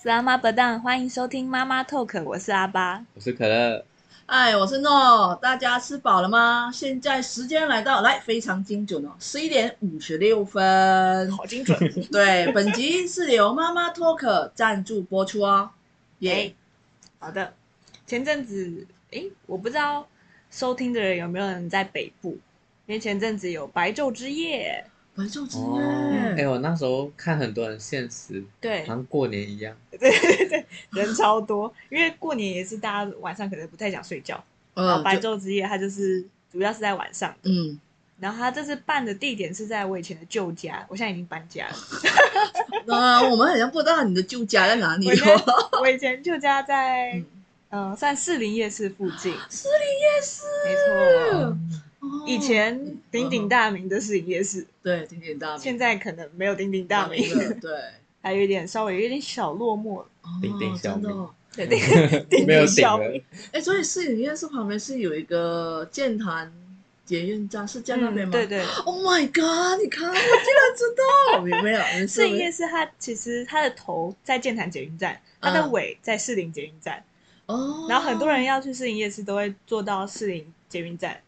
是阿妈不当，欢迎收听妈妈 Talk，我是阿巴，我是可乐，哎，我是诺，大家吃饱了吗？现在时间来到，来非常精准哦，十一点五十六分，好精准。对，本集是由妈妈 Talk 赞助播出哦。耶、yeah，好的。前阵子，哎，我不知道收听的人有没有人在北部，因为前阵子有白昼之夜。白昼之夜，哎、嗯，我那时候看很多人现实，对，好像过年一样，对对对，人超多，因为过年也是大家晚上可能不太想睡觉，嗯、然后白昼之夜它就是主要是在晚上，嗯，然后它这次办的地点是在我以前的旧家，我现在已经搬家了，啊，我们好像不知道你的旧家在哪里，我，我以前旧家在，嗯，呃、算士林夜市附近，士林夜市，没错。嗯以前鼎鼎大名的士林夜市，对，鼎鼎大名。现在可能没有鼎鼎大名了，对，还有一点稍微有点小落寞了。鼎鼎小名，对，鼎鼎小名。哎，所以士林夜市旁边是有一个剑潭捷运站，是在那边吗？对对。Oh my god！你看，我竟然知道，没有。士林夜市它其实它的头在建潭捷运站，它的尾在士林捷运站。哦。然后很多人要去士林夜市，都会坐到士林捷运站。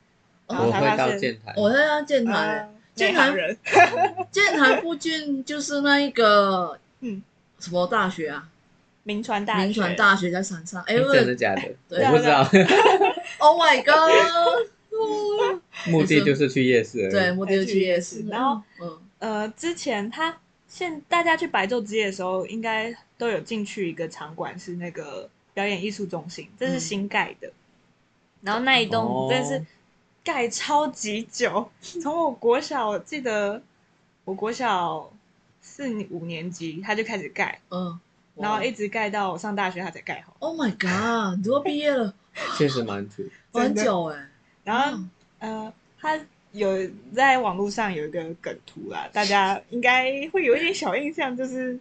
我会到剑潭，我在到建台，建台人，剑潭附近就是那一个，嗯，什么大学啊？名传大学，铭传大学在山上。哎，真的假的？我不知道。Oh my god！目的就是去夜市，对，目的就是去夜市。然后，嗯，呃，之前他现大家去白昼之夜的时候，应该都有进去一个场馆，是那个表演艺术中心，这是新盖的。然后那一栋真是。盖超级久，从我国小记得，我国小四五年级他就开始盖，嗯，然后一直盖到我上大学他才盖好。Oh my god！你都毕业了，确实蛮久，很久哎。然后、嗯、呃，他有在网络上有一个梗图啦，大家应该会有一点小印象，就是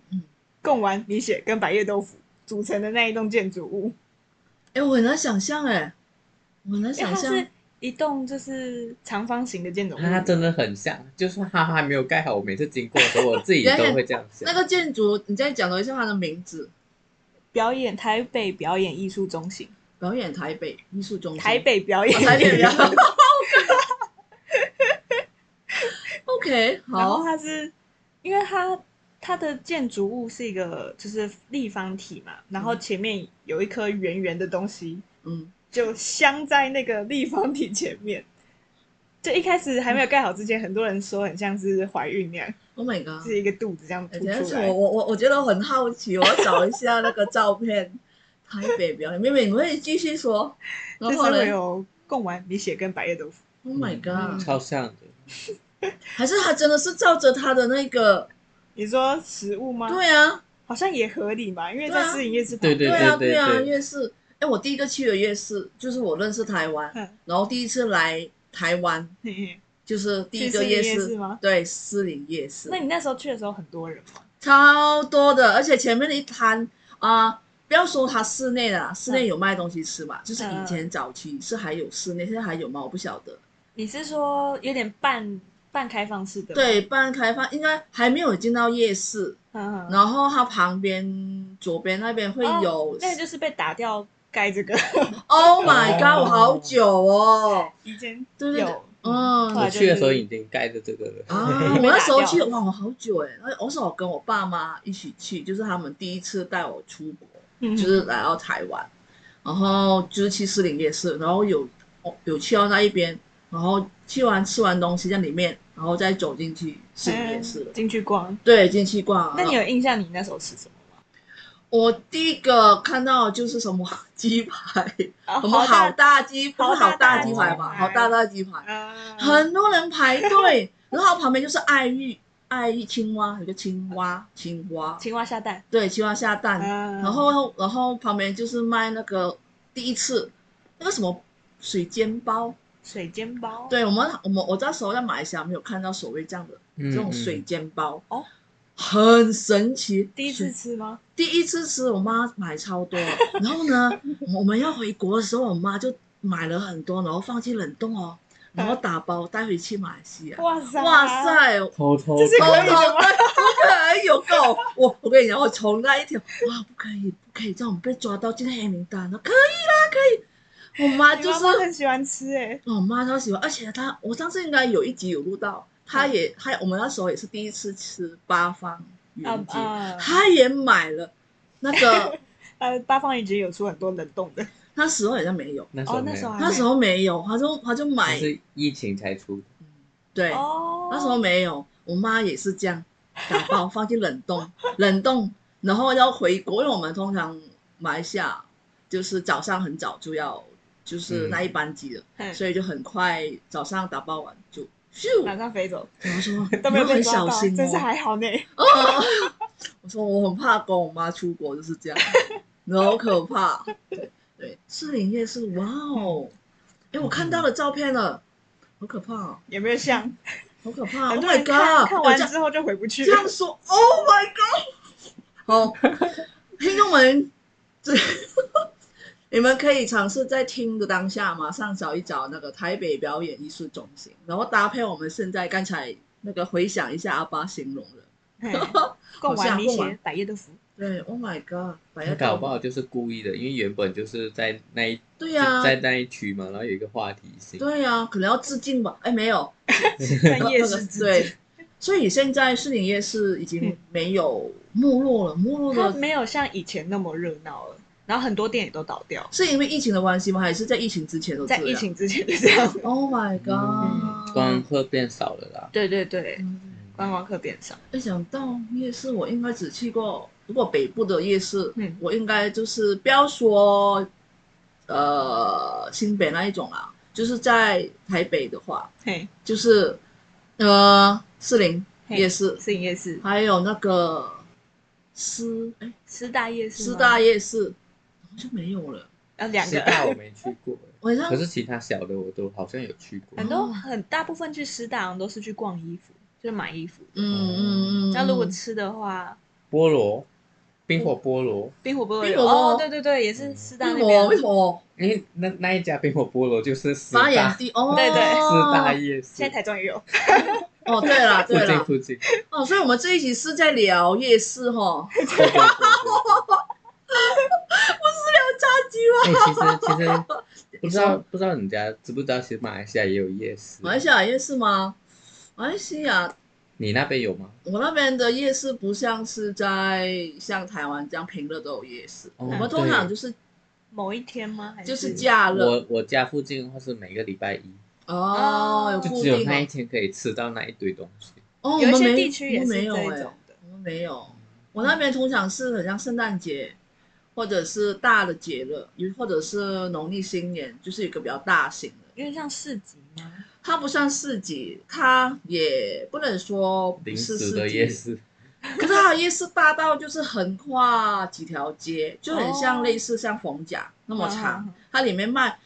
贡丸米血跟百叶豆腐组成的那一栋建筑物。哎，我很难想象哎，我很难想象。一栋就是长方形的建筑物，它真的很像，就算它还没有盖好，我每次经过的时候，我自己 都会这样想。那个建筑，你再讲一下它的名字。表演台北表演艺术中心。表演台北艺术中心。台北表演。台北表演。OK，好。然后它是，因为它它的建筑物是一个就是立方体嘛，然后前面有一颗圆圆的东西，嗯。就镶在那个立方体前面，就一开始还没有盖好之前，很多人说很像是怀孕那样。Oh my god！是一个肚子这样凸出来。我我我我觉得很好奇，我要找一下那个照片。台北表演，妹妹你可以继续说。然后呢？有贡丸米血跟白叶豆腐。Oh my god！、嗯、超像的。还是他真的是照着他的那个？你说食物吗？对啊，好像也合理嘛，因为在士林夜市对对。对啊，对啊，夜市。哎，我第一个去的夜市就是我认识台湾，然后第一次来台湾，就是第一个夜市，是吗？对，士林夜市。那你那时候去的时候很多人吗？超多的，而且前面的一摊啊、呃，不要说它室内的，室内有卖东西吃嘛，就是以前早期是还有室内，现在还有吗？我不晓得。你是说有点半半开放式的？对，半开放，应该还没有进到夜市。嗯然后它旁边左边那边会有，那个就是被打掉。盖这个，Oh my god！我好久哦，以前对对对，嗯，我去的时候已经盖着这个了。啊。我那时候去，哇，我好久哎，那我是我跟我爸妈一起去，就是他们第一次带我出国，就是来到台湾，然后就是去士林夜市，然后有有去到那一边，然后去完吃完东西在里面，然后再走进去士林夜市，进去逛，对，进去逛。那你有印象你那时候吃什么？我第一个看到就是什么鸡排，什么好大鸡，不是好大鸡排吧？好大大鸡排，很多人排队，然后旁边就是爱玉，爱玉青蛙，有个青蛙，青蛙，青蛙下蛋，对，青蛙下蛋，然后然后旁边就是卖那个第一次那个什么水煎包，水煎包，对我们我们我那时候在马来西亚没有看到所谓这样的这种水煎包。哦。很神奇，第一次吃吗？第一次吃，我妈买超多，然后呢，我们要回国的时候，我妈就买了很多，然后放进冷冻哦，然后打包带回去马来西亚。哇塞！哇塞！偷偷偷偷不可以有够！我我跟你讲，我从那一天，哇，不可以，不可以，这样我们被抓到进黑名单了。可以啦，可以。我妈就是妈妈很喜欢吃哎，我妈超喜欢，而且她，我上次应该有一集有录到，她也，他我们那时候也是第一次吃八方云啊集，啊。她也买了那个，呃，八方云集有出很多冷冻的，那时候好像没有，那时候那时候那时候没有，他就他就买，是疫情才出。对，哦，那时候没有，我妈也是这样打包 放进冷冻，冷冻，然后要回国，因为我们通常马来西亚就是早上很早就要就是那一班机了，嗯。所以就很快早上打包完就咻，马上飞走，然后说 都没有很小心真是哦。还好呢。哦，我说我很怕跟我妈出国就是这样，好可怕。对对，士林夜市，哇哦！哎，我看到了照片了，好可怕哦，有没有像好可怕！Oh 多 my 人看 god！看我这样完之后就回不去这了？样说，Oh my god！好，听众们，这你们可以尝试在听的当下，马上找一找那个台北表演艺术中心，然后搭配我们现在刚才那个回想一下阿巴形容的。嘿贡丸米贡丸血百叶豆腐，对，Oh my god！白他夜豆腐，搞不好就是故意的，因为原本就是在那一对呀、在那一区嘛，然后有一个话题性。对呀、可能要致敬吧？哎，没有，专业是致对敬。，所以现在士林夜市已经没有没落了，没落了它没有像以前那么热闹了，然后很多店也都倒掉，是因为疫情的关系吗？还是在疫情之前都这样？在疫情之前就这样。Oh my 嗯 god！观光客变少了啦。对对对，嗯观光客变少。一想到夜市，我应该只去过，如果北部的夜市，嗯我应该就是不要说，呃，新北那一种啦，就是在台北的话，嘿，就是呃士林嘿夜市，士林夜市、还有那个师哎师大夜市吗、师大夜市，好像没有了。啊，两个师大我没去过，晚上可是其他小的我都好像有去过很。多很大部分去师大好像都是去逛衣服，就是买衣服。嗯嗯嗯，那如果吃的话，菠萝，冰火菠萝，冰火菠萝冰火菠萝哦，对对对，也是师大那为什么为边。什么因为那那一家冰火菠萝就是师大地哦？对对师大夜市现在台中也有，哦，对了附对了，近附近。哦，所以我们这一集是在聊夜市哈，对对对对 炸鸡吗？哎、其实其实 不知道不知道你家知不知道，其实马来西亚也有夜市。马来西亚夜市吗？马来西亚，你那边有吗？我那边的夜市不像是在像台湾这样平日都有夜市，哦我们通常就是某一天吗？还就是假日我我家附近或是每个礼拜一，哦，有就固定哦。只有那一天可以吃到那一堆东西。哦，我有些们没地区也是我们没有哎这种的。我们没有，我那边通常是很像圣诞节，或者是大的节日，又或者是农历新年，就是一个比较大型的。有点像市集吗？它不算市集，它也不能说不是市时的夜集，市，可是它的夜市大到就是横跨几条街，就很像哦类似像逢甲那么长。嗯它里面卖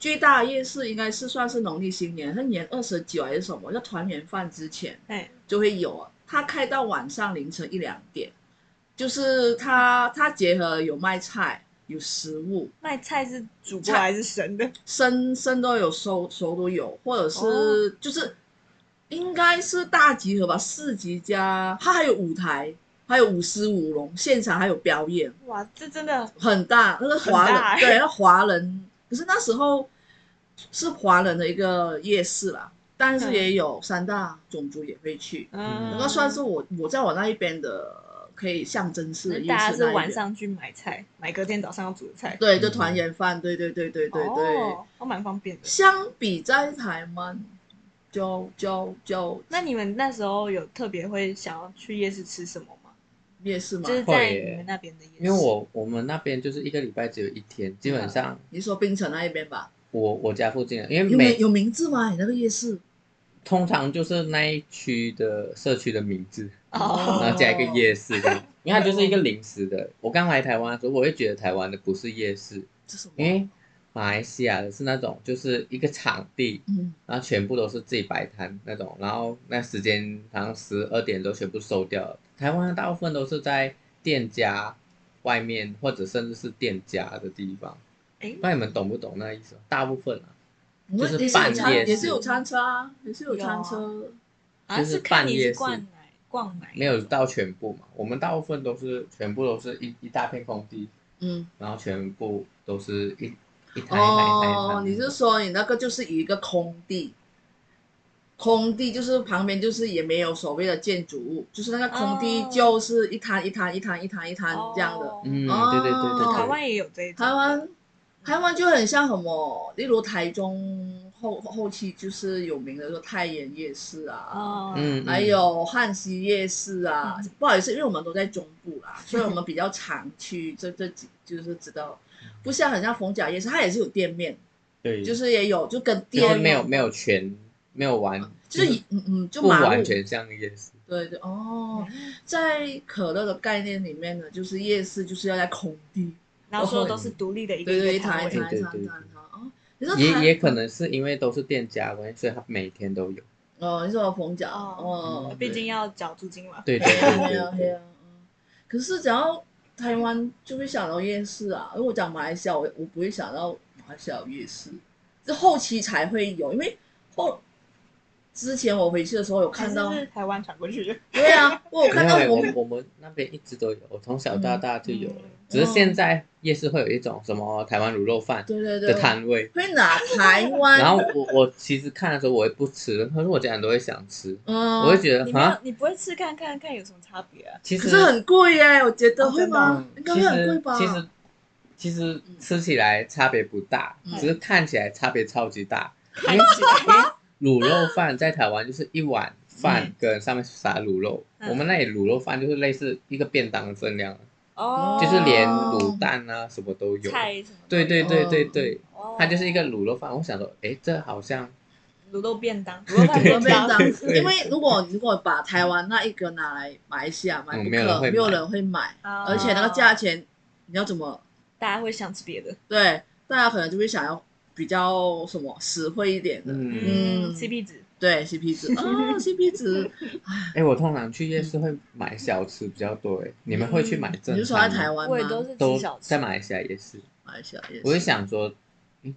最大的夜市应该是算是农历新年，是年二十九还是什么？叫团圆饭之前哎，就会有啊。它开到晚上凌晨一两点，就是它它结合有卖菜。有食物，卖菜是煮过还是生的？生生都有，熟熟都有，或者是、哦。就是应该是大集合吧，市集加它还有舞台，还有舞狮舞龙，现场还有表演，哇，这真的很大，那是华人，欸 对，那华人，可是那时候是华人的一个夜市啦，但是也有三大种族也会去，嗯，那个算是我我在我那一边的可以象征式的夜市大家是晚上去买菜，买隔天早上要煮的菜。对，就团圆饭，对对对对对对。哦，都蛮方便的。相比在台湾，就就就那你们那时候有特别会想要去夜市吃什么吗？夜市嘛就，是在你们那边的夜市。因为我我们那边就是一个礼拜只有一天，基本上你说槟城那一边吧，我我家附近，因为有名有名字吗？你那个夜市？通常就是那一区的社区的名字，哦，然后加一个夜市这样，因为它就是一个临时的。我刚来台湾的时候，我会觉得台湾的不是夜市？因为马来西亚的是那种就是一个场地，嗯，然后全部都是自己摆摊那种，然后那时间好像十二点都全部收掉了。台湾大部分都是在店家外面，或者甚至是店家的地方。诶不知道你们懂不懂那意思？大部分啊，就是半夜也是有餐车啊，也是有餐车。好像是半夜是逛哪，没有到全部嘛。我们大部分都是全部都是一一大片空地，嗯，然后全部都是一一台一台一台。哦，你是说你那个就是一个空地？空地就是旁边就是也没有所谓的建筑物，就是那个空地就是一摊一摊一摊一摊一摊这样的。嗯，对对对对，对。台湾也有这一种。台湾台湾就很像什么，例如台中后后期就是有名的说太原夜市啊，嗯，还有汉西夜市啊。嗯、不好意思，因为我们都在中部啦，所以我们比较常去这这几就是知道，不像很像逢甲夜市，它也是有店面，对，就是也有就跟店没有没有全。没有完，就是嗯嗯，就不完全像夜市。对对哦，在可乐的概念里面呢，就是夜市就是要在空地，然后说都是独立的一个对对一摊一摊一摊一摊哦。也也可能是因为都是店家关系，所以他每天都有。哦，你说逢甲哦，毕竟要缴租金嘛。对对对对对。可是只要台湾就会想到夜市啊，如果讲马来西亚，我我不会想到马来西亚有夜市，这后期才会有，因为后。之前我回去的时候有看到，是台湾传过去。对啊，我有看到我们我们那边一直都有，我从小到大就有了。只是现在夜市会有一种什么台湾卤肉饭，对对对的摊位，会拿台湾。然后我我其实看的时候我也不吃，可是我家人都会想吃，嗯，我会觉得你没有你不会吃看看看有什么差别啊？其实是很贵耶，我觉得会吗？应该会很贵吧？其实其实吃起来差别不大，只是看起来差别超级大，看起来。卤肉饭在台湾就是一碗饭跟上面撒卤肉，我们那里卤肉饭就是类似一个便当的分量，哦，就是连卤蛋啊什么都有，对对对对对，它就是一个卤肉饭。我想说，哎，这好像卤肉便当，卤肉便当。因为如果如果把台湾那一个拿来马来西亚买，没有没有人会买，而且那个价钱，你要怎么？大家会想吃别的，对，大家可能就会想要。比较什么实惠一点的，嗯，CP 值，对 CP 值哦，CP 值。哎，我通常去夜市会买小吃比较多，哎，你们会去买正餐？你是说在台湾吗？我也都是都在马来西亚夜市。马来西亚夜市。我会想说，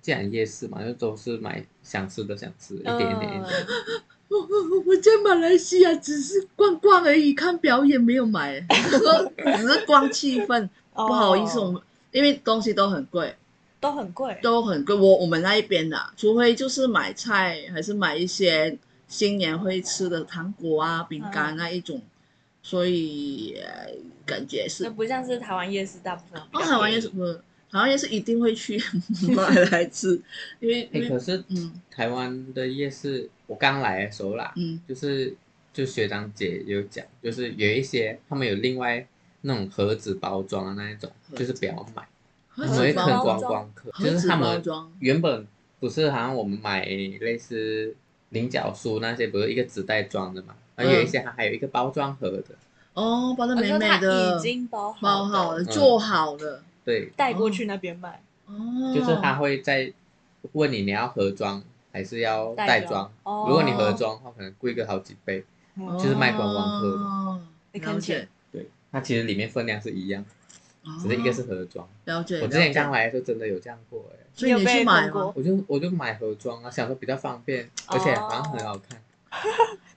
既然夜市嘛，就都是买想吃的，想吃一点一点 一点。我我我在马来西亚只是逛逛而已，看表演没有买，只是逛气氛。不好意思，我们因为东西都很贵。都很贵，都很贵。我我们那一边的，除非就是买菜，还是买一些新年会吃的糖果啊、饼干那一种，嗯、所以感觉是。不像是台湾夜市，大部分。哦，台湾夜市不是，台湾夜市一定会去 买来吃，因为。哎、欸，可是，嗯，台湾的夜市，我刚来的时候啦，嗯，就是就学长姐有讲，就是有一些他们有另外那种盒子包装的那一种，就是不要买。我会看观光客，就是他们原本不是好像我们买类似菱角酥那些，不是一个纸袋装的嘛？而有一些它还有一个包装盒的。哦，包的美美的，已经包包好了，做好了，对，带过去那边卖。哦，就是他会再问你你要盒装还是要袋装？如果你盒装的话，可能贵个好几倍，就是卖观光客的。你看见？对，它其实里面分量是一样。只是一个是盒装，了解。我之前刚来的时候真的有这样过哎，所以你去买吗？我就我就买盒装啊，想说比较方便，而且好像很好看。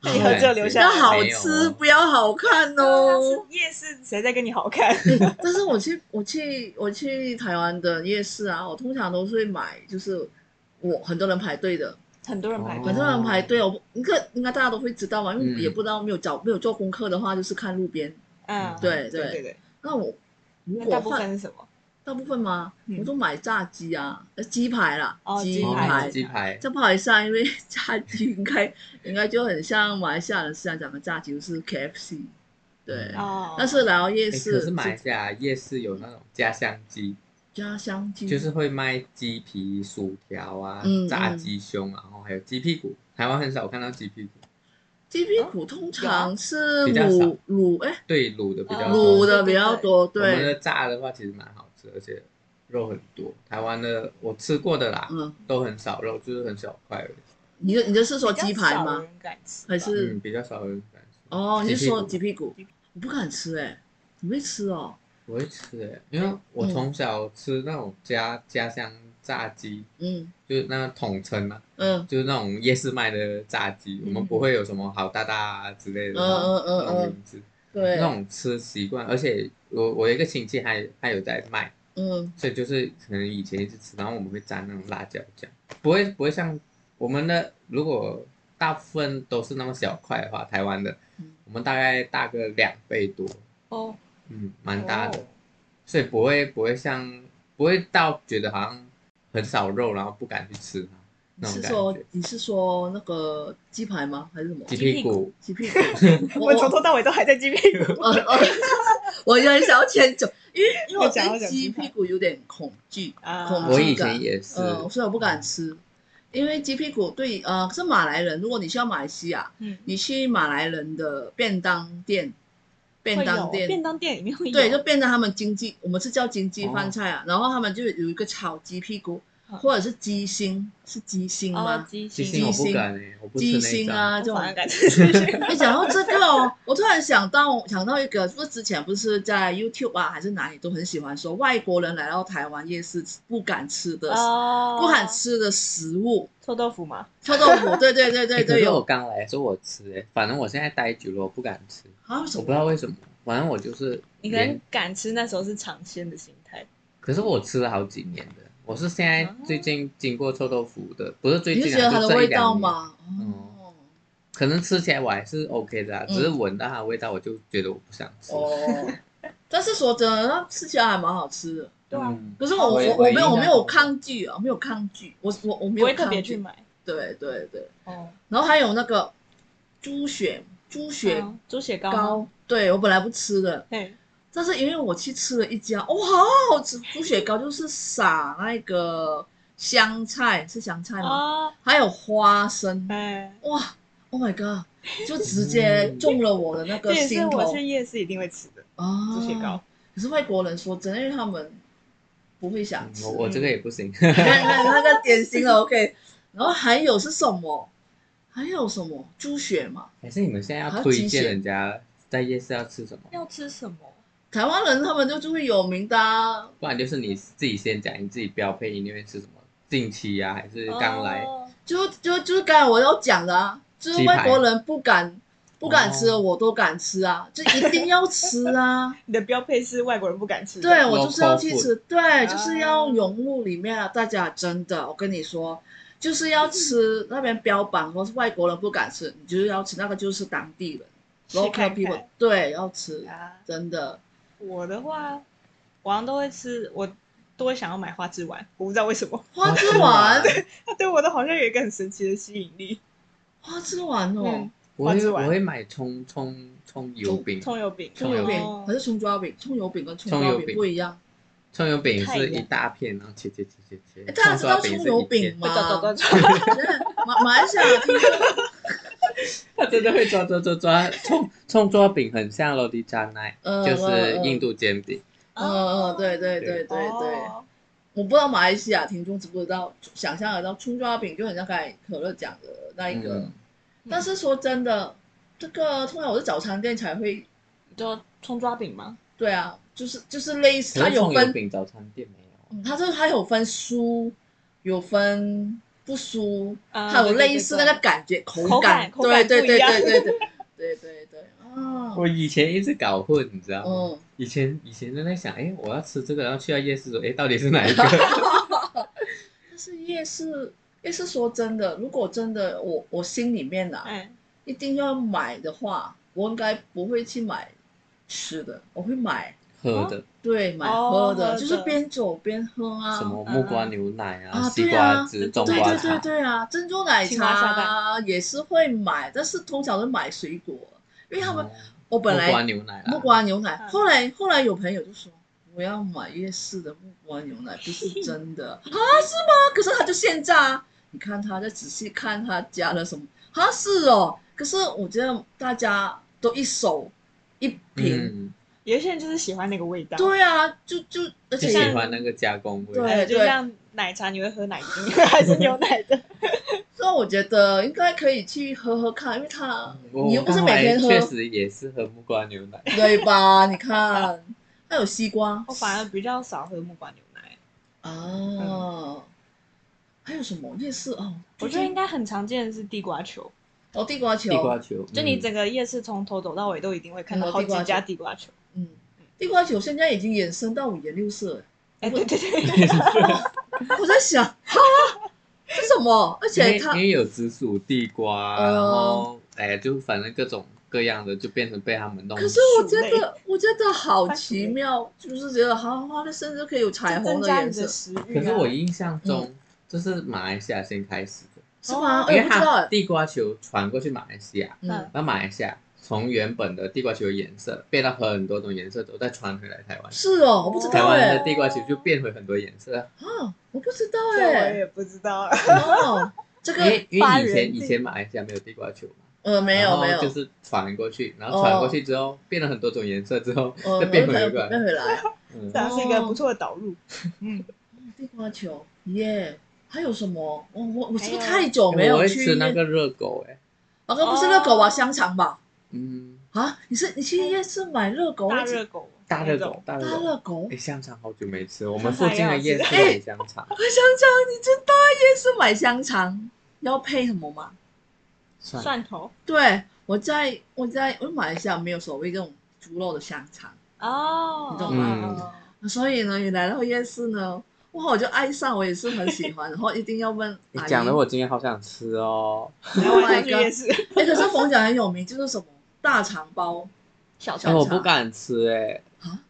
你盒就留下来，要好吃，不要好看哦。夜市谁在跟你好看？但是我去我去我去台湾的夜市啊，我通常都是会买，就是我很多人排队的，很多人排队，很多人排队哦。应该应该大家都会知道嘛，因为也不知道没有找没有做功课的话，就是看路边。嗯，对对对对。那我。如果大部分是什么？大部分吗？我都买炸鸡啊，呃，鸡排啦，鸡排，鸡排。这不好意思啊，因为 炸鸡应该应该就很像马来西亚人思想讲的炸鸡，就是 KFC。对，哦但是来到夜市，可是马来西亚夜市有那种家乡鸡，家乡鸡就是会卖鸡皮、薯条啊，炸鸡胸，然后还有鸡屁股。台湾很少看到鸡屁股。鸡屁股通常是卤卤哎，对，卤的比较卤的比较多。对，我们的炸的话其实蛮好吃，而且肉很多。台湾的我吃过的啦，嗯，都很少肉，就是很小块。你的你的是说鸡排吗？还是比较少人敢吃？哦，你是说鸡屁股？我不敢吃哎，你会吃哦？我会吃哎，因为我从小吃那种家家乡炸鸡，嗯，就是那个统称嘛，嗯，就是那种夜市卖的炸鸡，我们不会有什么好大大啊之类的，嗯嗯嗯嗯，名字，对，那种吃习惯，而且我我一个亲戚还还有在卖，嗯，所以就是可能以前一直吃，然后我们会沾那种辣椒酱，不会不会像我们的，如果大部分都是那么小块的话，台湾的，我们大概大个两倍多，哦，嗯，蛮大的。所以不会不会像不会到觉得好像很少肉，然后不敢去吃它那种感觉。是说你是说那个鸡排吗？还是什么？鸡屁股，鸡屁股。我从头到尾都还在鸡屁股。我有点想要迁就，因为 因为我对鸡屁股有点恐惧，恐惧感。我以前也是，嗯，所以我不敢吃。因为鸡屁股对呃是马来人，如果你去到马来西亚，嗯，你去马来人的便当店。便当店，便当店里面会有，对，就变成他们经济，我们是叫经济饭菜啊。然后他们就有一个炒鸡屁股，或者是鸡心，是鸡心吗？鸡心，鸡心，鸡心啊，这种感觉。你讲到这个哦，我突然想到想到一个，不是之前不是在 YouTube 啊，还是哪里都很喜欢说外国人来到台湾夜市不敢吃的，不敢吃的食物，臭豆腐吗？臭豆腐，对对对对对。有我刚来说我吃哎，反正我现在待久了，我不敢吃。啊，我不知道为什么，反正我就是。你可能敢吃，那时候是尝鲜的心态。可是我吃了好几年的，我是现在最近经过臭豆腐的，不是最近，你觉得它的味道吗？哦，可能吃起来我还是 OK 的啊，只是闻到它的味道，我就觉得我不想吃。哦，但是说真的，它吃起来还蛮好吃的。对啊。可是我我我没有我没有抗拒啊，没有抗拒，我我我没有特别去买。对对对。哦。然后还有那个猪血。猪血猪血糕，对，我本来不吃的，但是因为我去吃了一家，哇，好好吃！猪血糕就是撒那个香菜，是香菜吗？还有花生，哇，Oh my god，就直接中了我的那个心头。我去夜市一定会吃的啊，猪血糕。可是外国人说真的，因为他们不会想吃，我这个也不行。那那个点心了，OK。然后还有是什么？还有什么猪血嘛？还是你们现在要推荐人家在夜市要吃什么？要吃什么？台湾人他们就就会有名的，不然就是你自己先讲，你自己标配，你那边吃什么？近期呀，还是刚来？就就就是刚才我要讲的啊，就是外国人不敢不敢吃的，我都敢吃啊，就一定要吃啊。你的标配是外国人不敢吃，对我就是要去吃，对，就是要融入里面啊。大家真的，我跟你说。就是要吃那边标榜，或是外国人不敢吃，你就是要吃那个，就是当地人，local people，对，要吃，真的。我的话，我好像都会吃，我都会想要买花枝丸，我不知道为什么。花枝丸，它对我的好像有一个很神奇的吸引力。花枝丸哦，我会我会买葱葱葱油饼，葱油饼，葱油饼还是葱抓饼？葱油饼跟葱抓饼不一样。葱油饼是一大片，然后切切切切切。大家知道葱油饼吗？马马来西亚，他真的会抓抓抓抓葱葱抓饼，很像罗迪加奈，就是印度煎饼。嗯嗯，对对对对对。我不知道马来西亚听众知不知道，想象得到葱抓饼就很像刚才可乐讲的那一个。但是说真的，这个通常我是早餐店才会做葱抓饼吗？对啊。就是就是类似，他有分早餐店没有？他这他有分酥，有分不酥，还有类似那个感觉口感，对对对对对 对对对对，啊！我以前一直搞混，你知道吗？以前以前都在想，哎，我要吃这个，然后去到夜市说，哎，到底是哪一个？但是夜市夜市说真的，如果真的我我心里面呐，一定要买的话，我应该不会去买吃的，我会买。喝的，对，买喝的，就是边走边喝啊。什么木瓜牛奶啊，西瓜汁、中瓜茶。对对对对啊，珍珠奶茶也是会买，但是通常都买水果，因为他们我本来木瓜牛奶，木瓜牛奶，后来后来有朋友就说我要买夜市的木瓜牛奶，不是真的 啊？是吗？可是他就现榨，你看他再仔细看他加了什么，啊是哦，可是我觉得大家都一手一瓶。有些人就是喜欢那个味道。对啊，就就而且喜欢那个加工味。对，就像奶茶，你会喝奶精 还是牛奶的？所以我觉得应该可以去喝喝看，因为它你又不是每天喝。确实也是喝木瓜牛奶。对吧？你看，还有西瓜。我反而比较少喝木瓜牛奶。哦，还有什么夜市哦？我觉得应该很常见的是地瓜球。哦，地瓜球，地瓜球，就你整个夜市从头走到尾都一定会看到好几家地瓜球。嗯，地瓜球现在已经延伸到五颜六色。哎，对对对。我在想，哈，是什么？而且它因为有紫薯地瓜，然后哎，就反正各种各样的，就变成被他们弄。可是我觉得，我觉得好奇妙，就是觉得好花的，甚至可以有彩虹的颜色。可是我印象中，这是马来西亚先开始的。是吗？因为它地瓜球传过去马来西亚，嗯，那马来西亚从原本的地瓜球的颜色变到很多种颜色，都再传回来台湾。是哦，我不知道。台湾的地瓜球就变回很多颜色。啊，我不知道哎，我也不知道。哦，这个因为因为以前以前马来西亚没有地瓜球嘛，呃，没有没有，就是传过去，然后传过去之后变了很多种颜色之后，再变回来，变回来。嗯，这是一个不错的导入。嗯，地瓜球，耶。还有什么？我我我是不是太久没有去？我会吃那个热狗哎，那个不是热狗吧，香肠吧？嗯啊，你是你去夜市买热狗？大热狗，大热狗，大热狗。哎，香肠好久没吃，我们附近的夜市有香肠。香肠，你知道夜市买香肠要配什么吗？蒜头。对，我在我在我马来西亚没有所谓这种猪肉的香肠哦，你懂吗？所以呢，你来到夜市呢。哇！我就爱上，我也是很喜欢，然后一定要问。你讲的我今天好想吃哦。Oh my god！哎，可是逢甲很有名，就是什么大肠包小肠。我不敢吃哎。啊？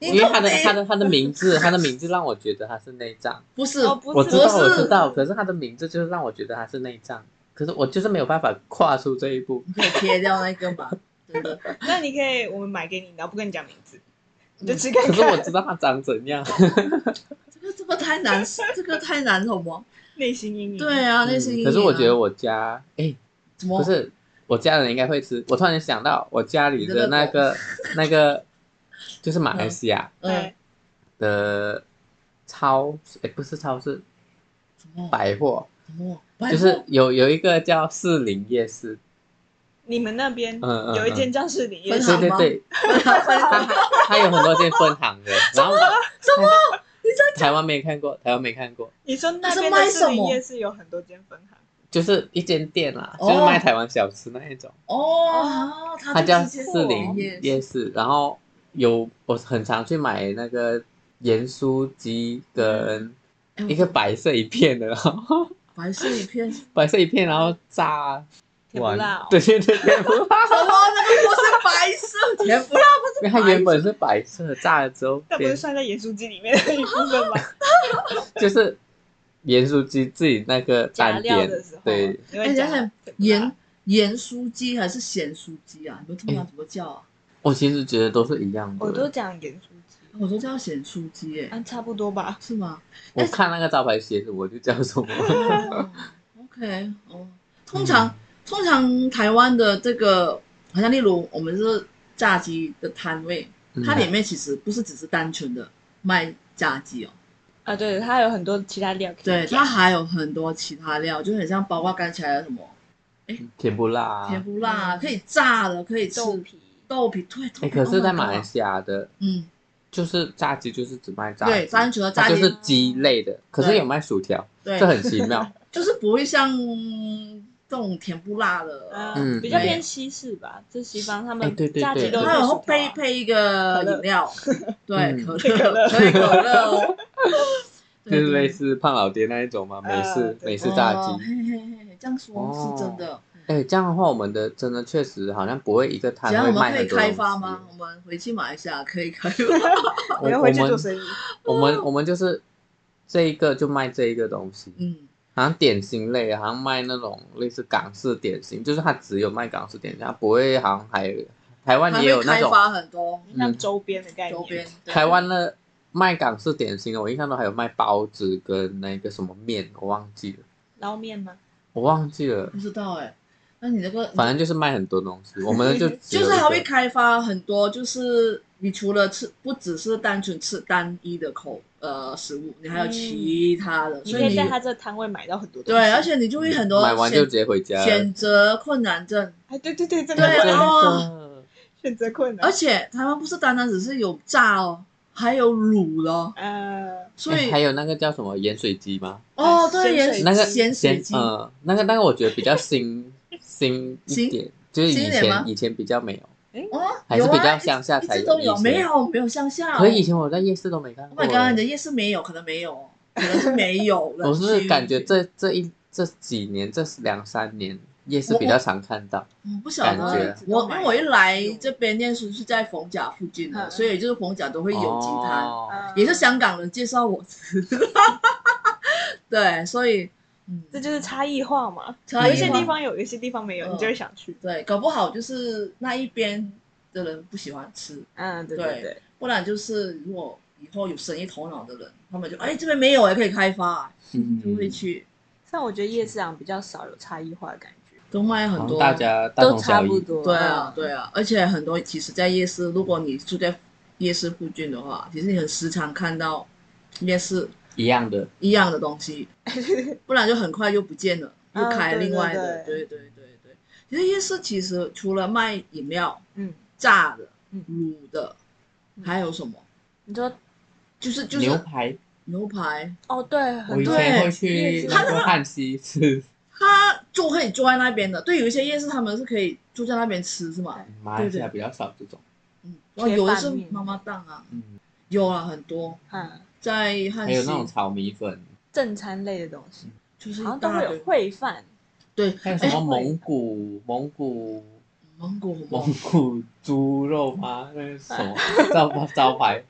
因为它的它的它的名字，它的名字让我觉得它是内脏。不是，我知道我知道，可是它的名字就是让我觉得它是内脏，可是我就是没有办法跨出这一步。可以贴掉那个吗？对的。那你可以，我们买给你，然后不跟你讲名字，你就吃看看。可是我知道它长怎样。这个这个太难，这个太难，好吗？内心阴影。对啊，内心阴影。可是我觉得我家，哎，怎么不是我家人应该会吃？我突然想到，我家里的那个那个，就是马来西亚的超，哎，不是超市，百货，就是有有一个叫士林夜市。你们那边有一间叫士林夜市，对对 对，它它有很多间分行的，然后？什么？你在台湾没看过，台湾没看过。你说那边的士林夜市有很多间分行，就是一间店啦，就是卖台湾小吃那一种。哦，它叫四零夜市，然后有我很常去买那个盐酥鸡跟一个白色一片的，然后 白色一片，白色一片，然后炸。甜不辣，对对对，甜不辣。什么？那个不是白色？甜不辣不是？因为它原本是白色，炸了之后，它不是算在盐酥鸡里面的一部分吗？就是盐酥鸡自己那个单点，对。哎，想想盐盐酥鸡还是咸酥鸡啊？你们通常怎么叫啊？我其实觉得都是一样的。我都讲盐酥鸡，我都叫咸酥鸡，哎，差不多吧？是吗？我看那个招牌写的，我就叫什么。OK，哦，通常。通常台湾的这个，好像例如我们是炸鸡的摊位，嗯、它里面其实不是只是单纯的卖炸鸡哦，啊，对，它有很多其他料，对，它还有很多其他料，就很像包括刚才的什么，哎，甜不辣，甜不辣，可以炸的，可以吃。豆皮，豆皮，对，哎，可是，在马来西亚的，嗯，就是炸鸡就是只卖炸鸡，对，单纯的炸鸡。就是鸡类的，可是有卖薯条，对，这很奇妙，就是不会像。这种甜不辣的，嗯，比较偏西式吧。就西方他们炸鸡都它有配配一个饮料，对，可乐，可以可乐哦。就是类似胖老爹那一种嘛，美式美式炸鸡。这样说是真的。哎，这样的话，我们的真的确实好像不会一个摊位卖很多。可以开发吗？我们回去马来西亚可以开发。我要回去做生意。我们我们就是这一个就卖这一个东西。嗯。好像点心类，好像卖那种类似港式点心，就是它只有卖港式点心，它不会好像还台湾也有那种开发很多像周边的概念。周边台湾的卖港式点心，我印象中还有卖包子跟那个什么面，我忘记了。捞面吗？我忘记了。不知道哎，那你那个反正就是卖很多东西，我们就就是还会开发很多，就是你除了吃，不只是单纯吃单一的口。呃，食物你还有其他的，你可以在他这摊位买到很多东西。对，而且你就会很多买完就直接回家。选择困难症，哎，对对对，对哦，选择困难。而且台湾不是单单只是有炸哦，还有卤咯，呃，所以还有那个叫什么盐水鸡吗？哦，对，盐那个盐水鸡，嗯，那个那个我觉得比较新 新一点，就是以前以前比较没有。哦，还是比较乡下才有，都有没有没有乡下？可以以前我在夜市都没看过。我刚刚你的夜市没有，可能没有，可能是没有 了。我是感觉这这一这几年这两三年夜市比较常看到。我不晓得，我因为我一来这边念书是在逢甲附近的，所以就是逢甲都会有机摊，也是香港人介绍我吃。对，所以。嗯，这就是差异化嘛。有一些地方有，有一些地方没有，你就会想去。对，搞不好就是那一边的人不喜欢吃。嗯，对对对。不然就是如果以后有生意头脑的人，他们就哎这边没有，也可以开发，就会去。像我觉得夜市上比较少有差异化的感觉，都卖很多，大家都差不多。对啊，对啊，而且很多其实，在夜市，如果你住在夜市附近的话，其实你很时常看到夜市。一样的，一样的东西，不然就很快就不见了，又开另外的，对对对。对。其实夜市其实除了卖饮料，嗯，炸的，嗯，卤的，还有什么？你说，就是就是牛排，牛排。哦，对，我以前会去那个汉西吃。他就可以坐在那边的，对，有一些夜市他们是可以坐在那边吃，是吗？马来西亚比较少这种，嗯，有的是妈妈档啊，嗯，有啊，很多，嗯。在汉还有那种炒米粉，正餐类的东西，就是好像都会有烩饭，对，还有什么蒙古蒙古。蒙古蒙古猪肉吗？那是什么？招招牌？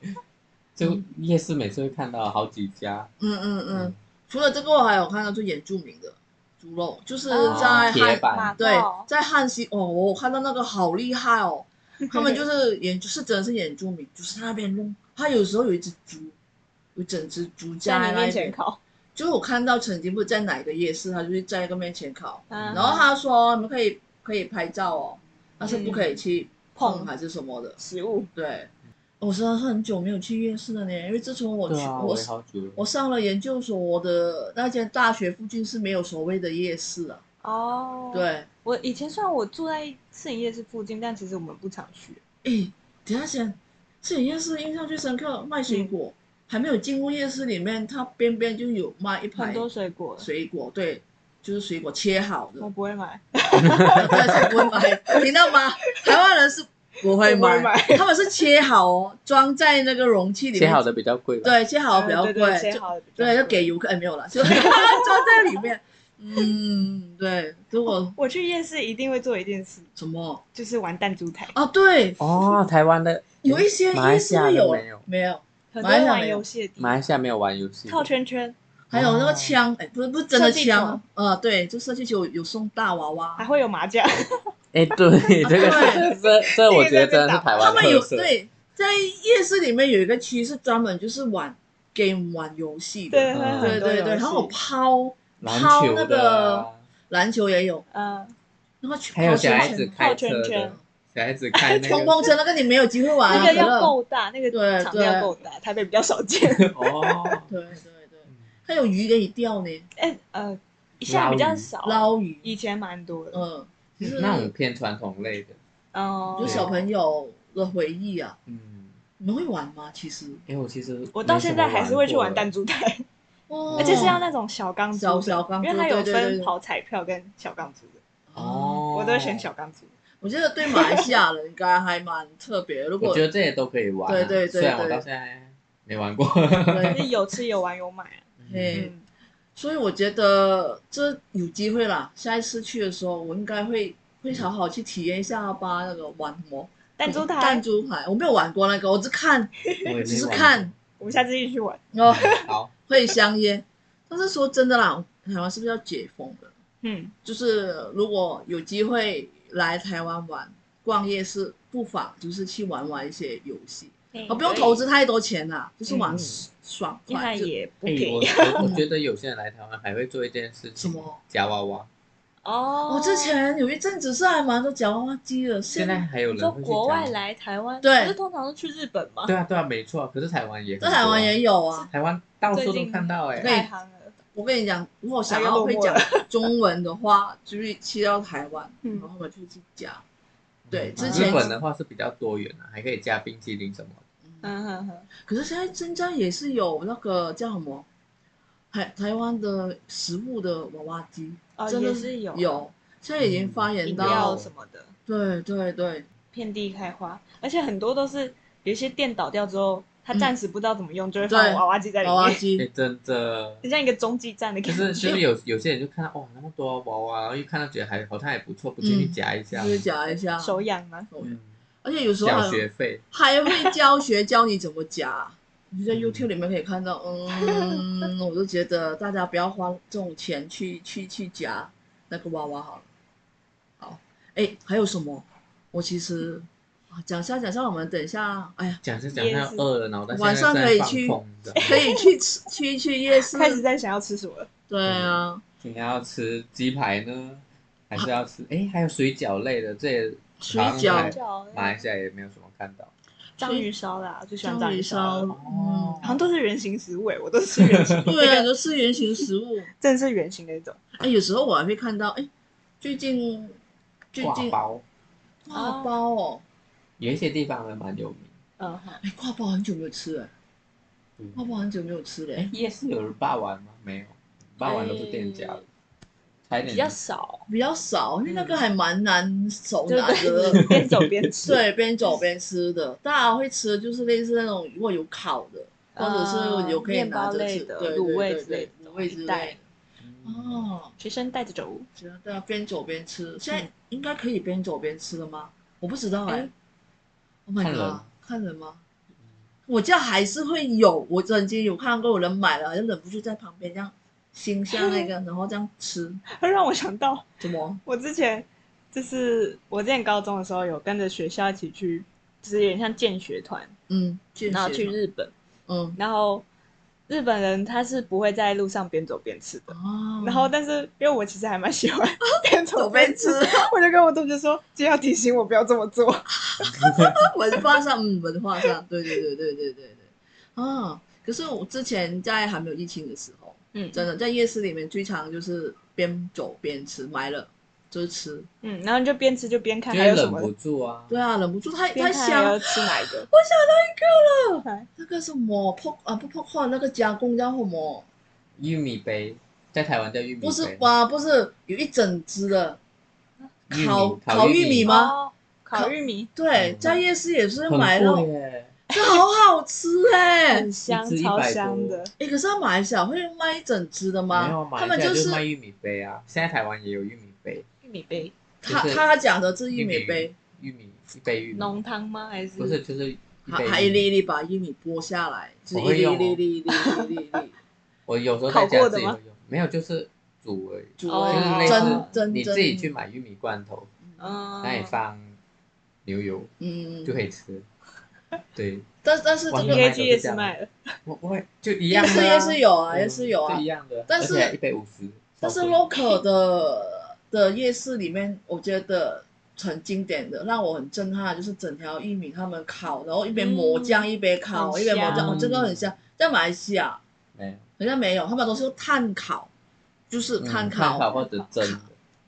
就夜市每次会看到好几家。嗯嗯嗯，除了这个，我还有看到最原住民的猪肉，就是在汉对，在汉西哦，我看到那个好厉害哦，他们 就是原就是真的是原住民，就是那边弄，他有时候有一只猪。有整只猪架在面前烤，就是我看到曾经不是在哪个夜市，他就是在一个面前烤，然后他说你们可以可以拍照哦，但是不可以去碰还是什么的食物。对，我真的是很久没有去夜市了呢，因为自从我去我我上了研究所，我的那间大学附近是没有所谓的夜市啊。哦，对，我以前虽然我住在士林夜市附近，但其实我们不常去。哎，等下先，士林夜市印象最深刻卖水果。还没有进入夜市里面，它边边就有卖一排很多水果，水果对，就是水果切好的。我不会买，对，不会买，听到吗？台湾人是不会买，他们是切好哦，装在那个容器里面。切好的比较贵。对，切好的比较贵，切好的对，要给游客。哎，没有了，就 装在里面。嗯，对。如果我去夜市，一定会做一件事。什么？就是玩弹珠台。哦，对。哦，台湾的有一些夜市有没有？没有。很多玩游戏，马来西亚没有玩游戏，套圈圈，还有那个枪，哎，不是不是真的枪，呃，对，就射气球有送大娃娃，还会有麻将，哎，对，这个是这这我觉得真的是台湾特色。他们有对，在夜市里面有一个区是专门就是玩 game 玩游戏的，对对对对，然后抛抛那个篮球也有，嗯，然后还有小孩子开圈圈。小孩子开碰碰车，那个你没有机会玩，那个要够大，那个场地要够大，台北比较少见。哦，对 对对，还有鱼可以钓呢。哎呃，现在比较少，捞鱼以前蛮多的。嗯，就是那种偏传统类的。哦，就小朋友的回忆啊。嗯，你们会玩吗？其实，因为我其实我到现在还是会去玩弹珠台，而且是要那种小钢珠，小钢珠，因为它有分跑彩票跟小钢珠的。哦，我都会选小钢珠。我觉得对马来西亚人应该还蛮特别。如果我觉得这些都可以玩，对对对，对虽然我到现在没玩过，对，有吃有玩有买。嗯，所以我觉得这有机会啦，下一次去的时候，我应该会会好好去体验一下吧。那个玩什么 弹珠台？弹珠台，我没有玩过那个，我只看，只是看。我们下次一起去玩哦。好，会相约。但是说真的啦，台湾是不是要解封的？嗯，就是如果有机会。来台湾玩逛夜市，不妨就是去玩玩一些游戏，我不用投资太多钱啦，就是玩爽快。也不便宜。我我觉得有些人来台湾还会做一件事情，什么？夹娃娃。哦。我之前有一阵子是还蛮多夹娃娃机的，现在还有人。说国外来台湾，对，不是通常是去日本吗？对啊，对啊，没错。可是台湾也，在台湾也有啊，台湾到处都看到哎。对。我跟你讲，如果想要会讲 中文的话，就是去到台湾，然后我就去加。对，之前日本的话是比较多元的，还可以加冰淇淋什么。嗯哼哼。可是现在真家也是有那个叫什么，台台湾的食物的娃娃机，哦，真的是有有，现在已经发展到什么的，对对对，遍地开花，而且很多都是有一些店倒掉之后。他暂时不知道怎么用，就会放娃娃机在里面。娃娃机，真的，很像一个中继站的感觉。就是就是有有些人就看到哇那么多娃娃，然后一看到觉得还好像还不错，不进去夹一下。去夹一下。手痒吗？嗯。而且有时候交学费，还会教学教你怎么夹。你在 YouTube 里面可以看到，嗯，我就觉得大家不要花这种钱去去去夹那个娃娃好了。好，哎，还有什么？我其实。讲下讲下，我们等一下，哎呀，讲下讲下饿了，然后晚上可以去，可以去吃，去去夜市。开始在想要吃什么了？对啊，今天要吃鸡排呢，还是要吃？哎，还有水饺类的，这也水饺，马来西亚也没有什么看到。章鱼烧啦，最喜欢章鱼烧，哦，好像都是圆形食物，哎，我都是吃圆形，对啊，都是圆形食物，真的是圆形那种。哎，有时候我还会看到，哎，最近最近挂包，挂包哦。有一些地方还蛮有名，嗯，哎，挂包很久没有吃了，挂包很久没有吃了。哎，夜市有人霸王吗？没有，霸王都是店家的，比较少，比较少，因为那个还蛮难手拿的，边走边吃，对，边走边吃的。大家会吃的就是类似那种如果有烤的，或者是有可以拿着吃的卤味之类的，卤味之类的。哦，随身带着走，对啊，边走边吃。现在应该可以边走边吃了吗？我不知道哎。Oh my god！看人吗？我家还是会有，我曾经有看过有人买了，就忍不住在旁边这样欣赏那个，然后这样吃。会让我想到 什么？我之前就是我之前高中的时候有跟着学校一起去，就是有点像见学团，嗯，然后去日本，嗯，然后。日本人他是不会在路上边走边吃的，哦、然后但是因为我其实还蛮喜欢边走边吃，我就跟我同学说，今天要提醒我不要这么做。文化上，嗯，文化上，对对对对对对对。啊，可是我之前在还没有疫情的时候，嗯，真的在夜市里面最常就是边走边吃，买了。就是吃，嗯，然后你就边吃就边看，还有什么？忍不住啊！对啊，忍不住，太太香。要吃哪一个？我想到一个了，那个什么破啊不破坏那个加工叫什么？玉米杯，在台湾叫玉米杯。不是哇，不是有一整只的烤烤玉米吗？烤玉米。对，在夜市也是买那种，这好好吃哎，很香，超香的。哎，可是马来西亚会卖一整只的吗？没有，他们就是卖玉米杯啊。现在台湾也有玉米米杯，他他讲的是玉米杯，玉米一杯玉米。浓汤吗？还是？不是？就是还还一粒一粒把玉米剥下来，一粒一粒一粒一粒一粒。我有时候在家自己会用，没有就是煮而已，煮就是类似你自己去买玉米罐头，那里放牛油，嗯，就可以吃。对，但但是这个可以去夜市卖了，我不会就一样的，夜市夜市有啊，也是有啊，一样的，但是一杯五十，但是 local 的。的夜市里面，我觉得很经典的，让我很震撼，就是整条玉米他们烤，然后一边抹酱一边烤，一边抹酱，哦，这个很像，在马来西亚没有，好像没有，他们都是用炭烤，就是炭烤，炭烤或者蒸，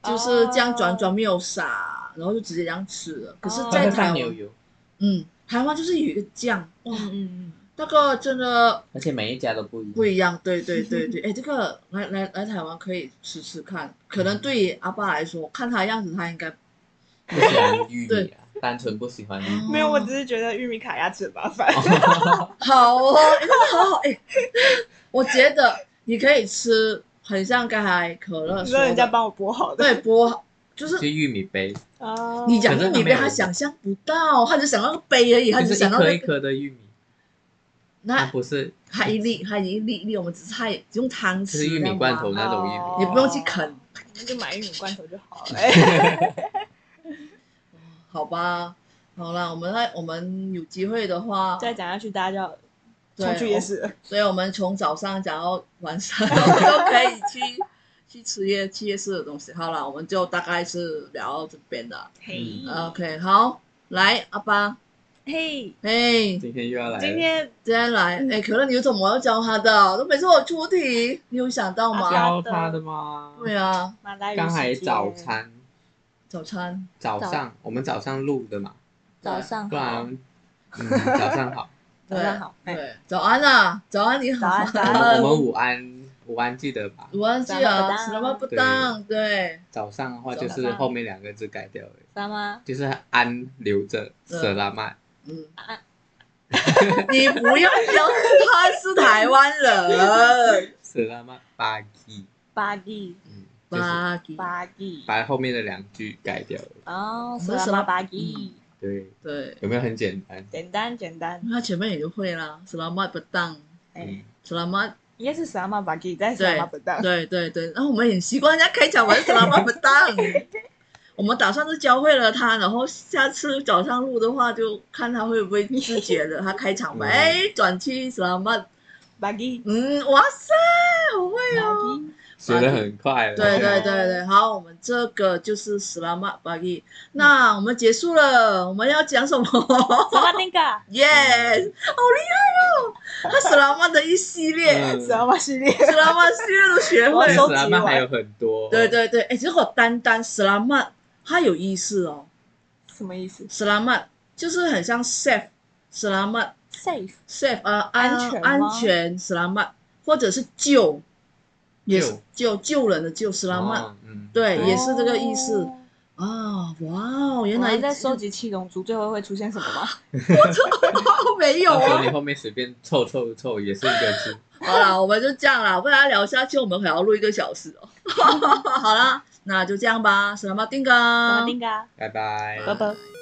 就是这样转转没有撒，然后就直接这样吃了。可是，在台湾，嗯，台湾就是有一个酱，哇，嗯嗯。那个真的，而且每一家都不一样。不一样，对对对对，哎，这个来来来台湾可以吃吃看，可能对于阿爸来说，看他样子，他应该不喜欢玉米啊，单纯不喜欢玉米。没有，我只是觉得玉米卡牙齿麻烦。好哦，好好哎，我觉得你可以吃，很像刚才可乐说，人家帮我剥好的，对，剥好就是玉米杯哦。你讲玉米杯，他想象不到，他只想到个杯而已，他只想到一颗的玉米。那不是，它一粒，还一粒一粒，我们只是还用汤匙，是玉米罐头那种玉米，你不用去啃，那就买玉米罐头就好了。好吧，好了，我们来，我们有机会的话，再讲下去，大家就冲去夜市。所以我们从早上讲到晚上，我们都可以去去吃夜去夜市的东西。好了，我们就大概是聊到这边的。嘿，OK，好，来，阿爸。嘿，嘿，今天又要来，今天今天来，哎，可乐，你有什么要教他的？都每次我出题，你有想到吗？教他的吗？对啊，刚才早餐，早餐，早上我们早上录的嘛，早上，不然，嗯，早上好，早上好，对，早安啊，早安你好，早安，我们午安，午安记得吧？午安记得，什么不当？对，早上的话就是后面两个字改掉了，什么？就是安留着，舍拉麦。嗯，你不要说他是台湾人，舍拉麦巴基，巴基，嗯，巴基，巴基，把后面的两句改掉了。哦，舍拉麦巴基。对。对，有没有很简单？简单简单，他前面也就会啦。Selamat petang，哎，Selamat 应该是 Selamat pagi，再 Selamat petang。对对对，然后我们很习惯人家开场玩 Selamat petang，我们打算是教会了他，然后下次早上录的话，就看他会不会自觉的，他开场白，哎，转去 Selamat pagi，嗯，哇塞，好会哦。学的很快，对对对对，好，我们这个就是 Selamat pagi，那我们结束了，我们要讲什么？Selamat tinggal，Yes，好厉害哦！他 Selamat 的一系列，Selamat 系列，Selamat 系列都学会，Selamat 还有很多，对对对，哎，结果单单 Selamat 它有意思哦，什么意思？Selamat 就是很像 safe，Selamat，safe，safe，呃，安全安全，Selamat 或者是救。也是救救人的救 s l a m a t，对，也是这个意思啊！哇哦，原来在收集七龙珠，最后会出现什么吗？我没有啊！你后面随便凑凑凑，也是一个字。好了，我们就这样了，不然聊下去我们还要录一个小时哦。好了，那就这样吧，斯拉曼丁嘎，丁哥，拜拜，拜拜。